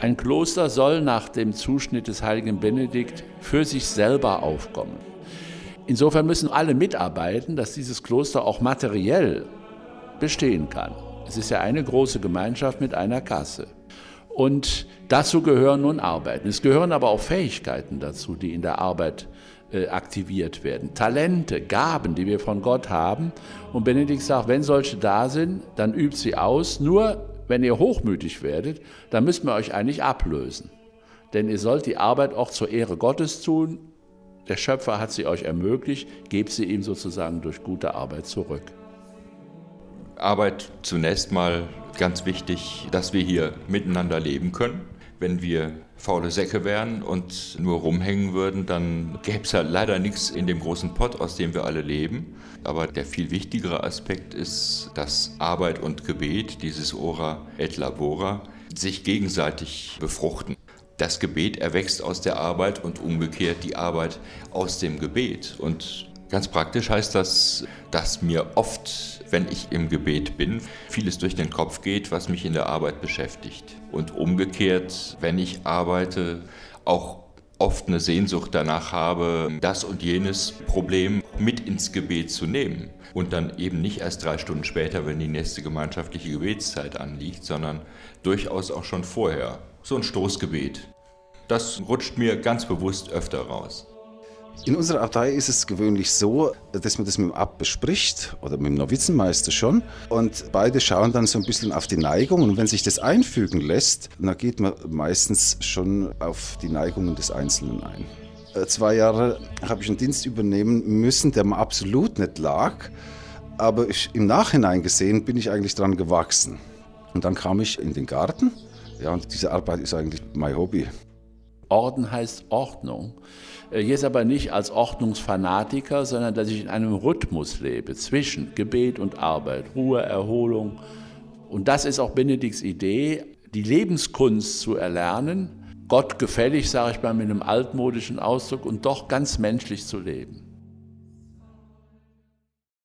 Ein Kloster soll nach dem Zuschnitt des heiligen Benedikt für sich selber aufkommen. Insofern müssen alle mitarbeiten, dass dieses Kloster auch materiell bestehen kann. Es ist ja eine große Gemeinschaft mit einer Kasse. Und dazu gehören nun Arbeiten. Es gehören aber auch Fähigkeiten dazu, die in der Arbeit äh, aktiviert werden. Talente, Gaben, die wir von Gott haben. Und Benedikt sagt, wenn solche da sind, dann übt sie aus. Nur wenn ihr hochmütig werdet, dann müsst ihr euch eigentlich ablösen. Denn ihr sollt die Arbeit auch zur Ehre Gottes tun. Der Schöpfer hat sie euch ermöglicht, gebt sie ihm sozusagen durch gute Arbeit zurück. Arbeit zunächst mal ganz wichtig, dass wir hier miteinander leben können. Wenn wir faule Säcke wären und nur rumhängen würden, dann gäbe es ja leider nichts in dem großen Pott, aus dem wir alle leben. Aber der viel wichtigere Aspekt ist, dass Arbeit und Gebet, dieses Ora et Labora, sich gegenseitig befruchten. Das Gebet erwächst aus der Arbeit und umgekehrt die Arbeit aus dem Gebet. Und ganz praktisch heißt das, dass mir oft, wenn ich im Gebet bin, vieles durch den Kopf geht, was mich in der Arbeit beschäftigt. Und umgekehrt, wenn ich arbeite, auch oft eine Sehnsucht danach habe, das und jenes Problem mit ins Gebet zu nehmen. Und dann eben nicht erst drei Stunden später, wenn die nächste gemeinschaftliche Gebetszeit anliegt, sondern durchaus auch schon vorher. So ein Stoßgebet. Das rutscht mir ganz bewusst öfter raus. In unserer Abtei ist es gewöhnlich so, dass man das mit dem Abt bespricht oder mit dem Novizenmeister schon und beide schauen dann so ein bisschen auf die Neigung und wenn sich das einfügen lässt, dann geht man meistens schon auf die Neigungen des Einzelnen ein. Äh, zwei Jahre habe ich einen Dienst übernehmen müssen, der mir absolut nicht lag, aber ich, im Nachhinein gesehen bin ich eigentlich dran gewachsen. Und dann kam ich in den Garten, ja, und diese Arbeit ist eigentlich mein Hobby. Orden heißt Ordnung. Äh, jetzt aber nicht als Ordnungsfanatiker, sondern dass ich in einem Rhythmus lebe zwischen Gebet und Arbeit, Ruhe, Erholung. Und das ist auch Benedikts Idee, die Lebenskunst zu erlernen, Gott gefällig, sage ich mal mit einem altmodischen Ausdruck, und doch ganz menschlich zu leben.